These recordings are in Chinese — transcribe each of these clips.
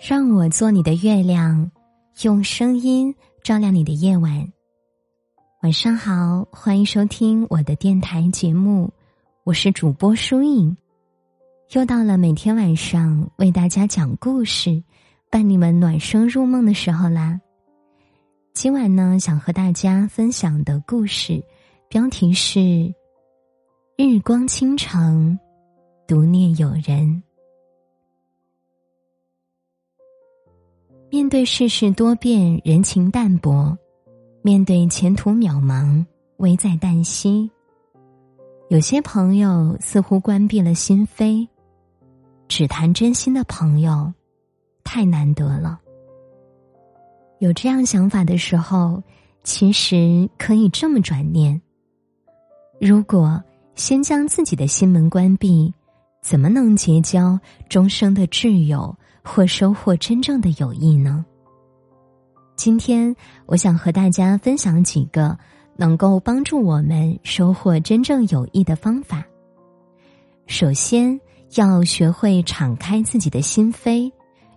让我做你的月亮，用声音照亮你的夜晚。晚上好，欢迎收听我的电台节目，我是主播舒影。又到了每天晚上为大家讲故事、伴你们暖声入梦的时候啦。今晚呢，想和大家分享的故事标题是《日光倾城，独念友人》。面对世事多变，人情淡薄；面对前途渺茫，危在旦夕。有些朋友似乎关闭了心扉，只谈真心的朋友，太难得了。有这样想法的时候，其实可以这么转念：如果先将自己的心门关闭，怎么能结交终生的挚友？或收获真正的友谊呢？今天我想和大家分享几个能够帮助我们收获真正友谊的方法。首先，要学会敞开自己的心扉，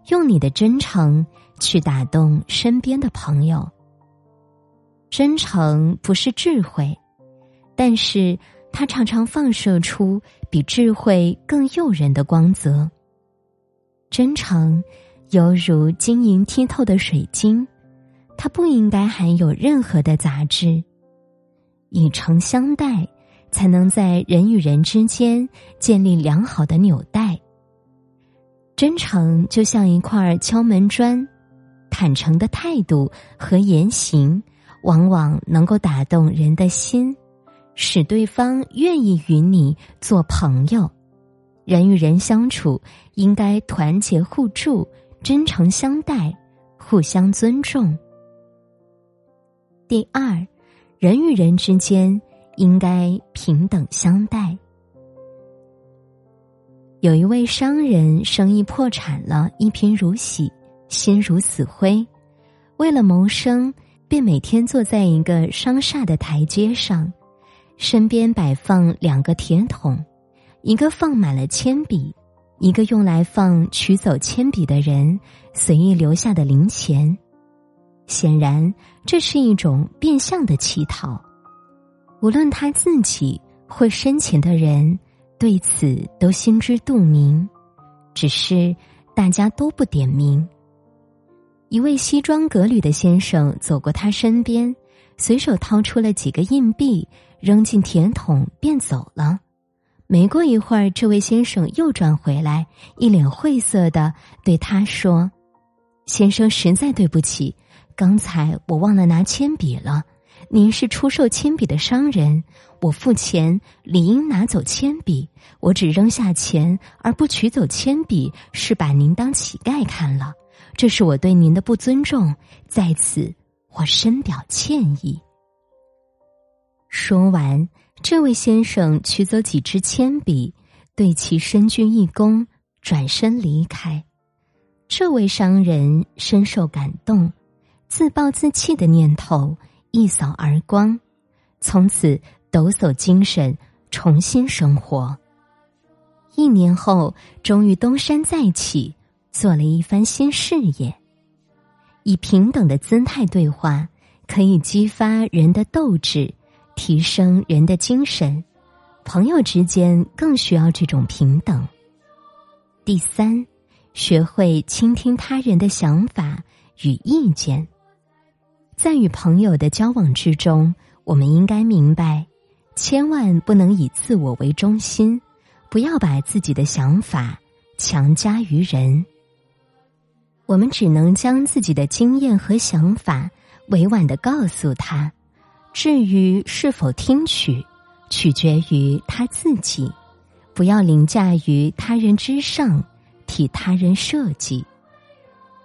用你的真诚去打动身边的朋友。真诚不是智慧，但是它常常放射出比智慧更诱人的光泽。真诚，犹如晶莹剔透的水晶，它不应该含有任何的杂质。以诚相待，才能在人与人之间建立良好的纽带。真诚就像一块敲门砖，坦诚的态度和言行，往往能够打动人的心，使对方愿意与你做朋友。人与人相处，应该团结互助、真诚相待、互相尊重。第二，人与人之间应该平等相待。有一位商人生意破产了，一贫如洗，心如死灰。为了谋生，便每天坐在一个商厦的台阶上，身边摆放两个铁桶。一个放满了铅笔，一个用来放取走铅笔的人随意留下的零钱。显然，这是一种变相的乞讨。无论他自己或深情的人对此都心知肚明，只是大家都不点名。一位西装革履的先生走过他身边，随手掏出了几个硬币，扔进铁桶，便走了。没过一会儿，这位先生又转回来，一脸晦涩的对他说：“先生，实在对不起，刚才我忘了拿铅笔了。您是出售铅笔的商人，我付钱理应拿走铅笔。我只扔下钱而不取走铅笔，是把您当乞丐看了。这是我对您的不尊重，在此我深表歉意。”说完。这位先生取走几支铅笔，对其深鞠一躬，转身离开。这位商人深受感动，自暴自弃的念头一扫而光，从此抖擞精神，重新生活。一年后，终于东山再起，做了一番新事业。以平等的姿态对话，可以激发人的斗志。提升人的精神，朋友之间更需要这种平等。第三，学会倾听他人的想法与意见。在与朋友的交往之中，我们应该明白，千万不能以自我为中心，不要把自己的想法强加于人。我们只能将自己的经验和想法委婉的告诉他。至于是否听取，取决于他自己。不要凌驾于他人之上，替他人设计。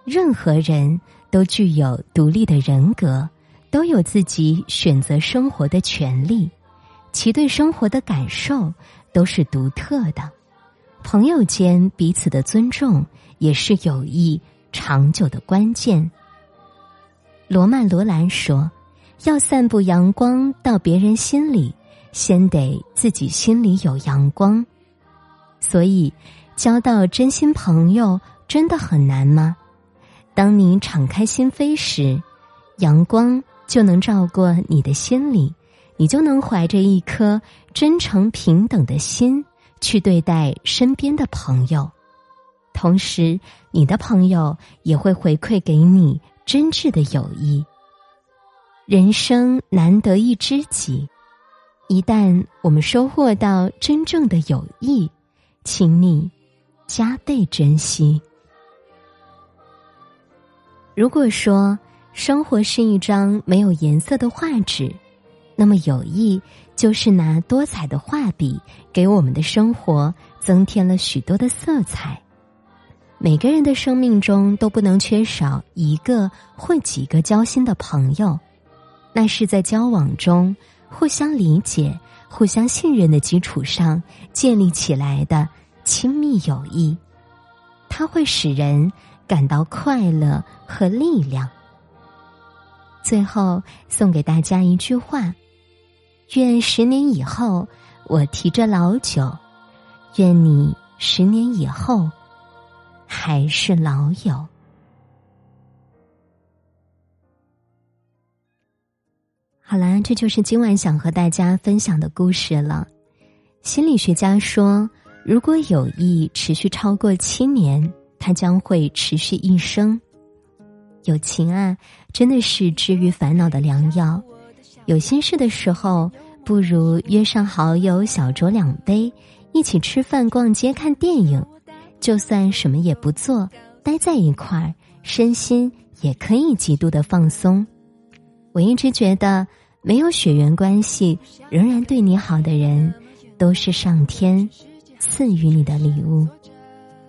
任何人都具有独立的人格，都有自己选择生活的权利，其对生活的感受都是独特的。朋友间彼此的尊重，也是友谊长久的关键。罗曼·罗兰说。要散布阳光到别人心里，先得自己心里有阳光。所以，交到真心朋友真的很难吗？当你敞开心扉时，阳光就能照过你的心里，你就能怀着一颗真诚平等的心去对待身边的朋友，同时，你的朋友也会回馈给你真挚的友谊。人生难得一知己，一旦我们收获到真正的友谊，请你加倍珍惜。如果说生活是一张没有颜色的画纸，那么友谊就是拿多彩的画笔给我们的生活增添了许多的色彩。每个人的生命中都不能缺少一个或几个交心的朋友，那是在交往中互相理解、互相信任的基础上建立起来的亲密友谊，它会使人。感到快乐和力量。最后送给大家一句话：愿十年以后我提着老酒，愿你十年以后还是老友。好啦，这就是今晚想和大家分享的故事了。心理学家说，如果友谊持续超过七年。它将会持续一生。友情啊，真的是治愈烦恼的良药。有心事的时候，不如约上好友小酌两杯，一起吃饭、逛街、看电影。就算什么也不做，待在一块儿，身心也可以极度的放松。我一直觉得，没有血缘关系，仍然对你好的人，都是上天赐予你的礼物。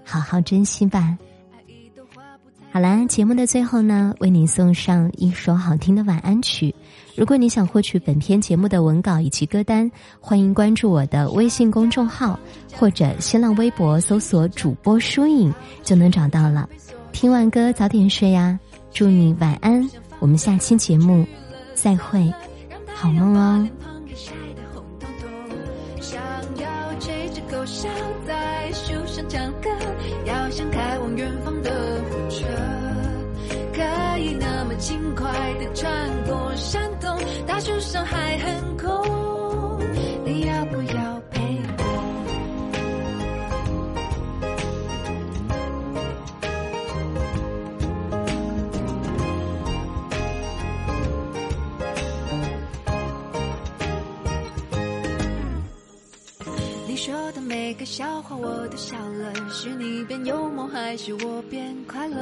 好好珍惜吧。好啦，节目的最后呢，为你送上一首好听的晚安曲。如果你想获取本篇节目的文稿以及歌单，欢迎关注我的微信公众号或者新浪微博搜索“主播疏影”就能找到了。听完歌早点睡呀，祝你晚安。我们下期节目再会，好梦哦。想在树上唱歌，要想开往远方的火车，可以那么轻快的穿过山洞，大树上还很空，你要不个笑话我都笑了，是你变幽默还是我变快乐？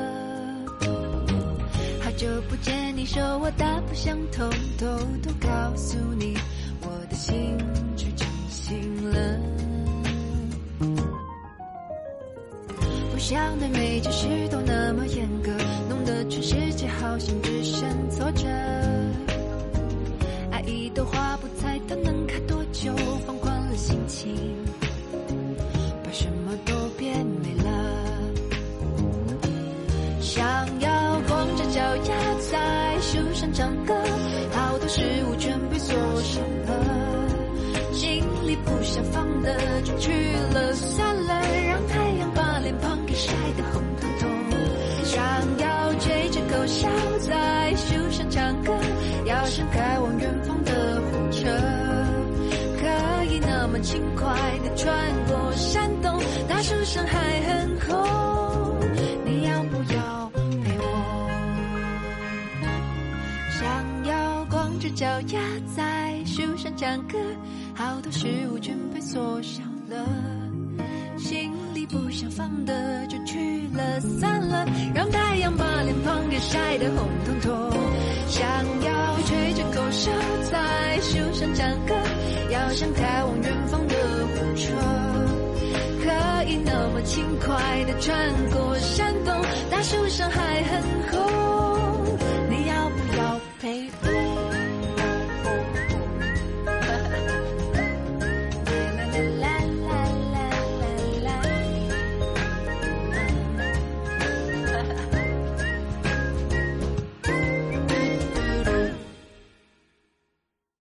好久不见，你说我大不相同，偷偷告诉你，我的心却真心了。不想对每件事都那么严格，弄得全世界好像只剩挫折。的就去了算了，让太阳把脸庞给晒得红彤彤。想要吹着口哨在树上唱歌，要像开往远方的火车，可以那么轻快的穿过山洞，大树上还很空。你要不要陪我？想要光着？脚丫在树上唱歌，好多事物全被缩小了，心里不想放的就去了算了，让太阳把脸庞给晒得红彤彤。想要吹着口哨在树上唱歌，要像开往远方的火车，可以那么轻快的穿过山洞，大树上还很。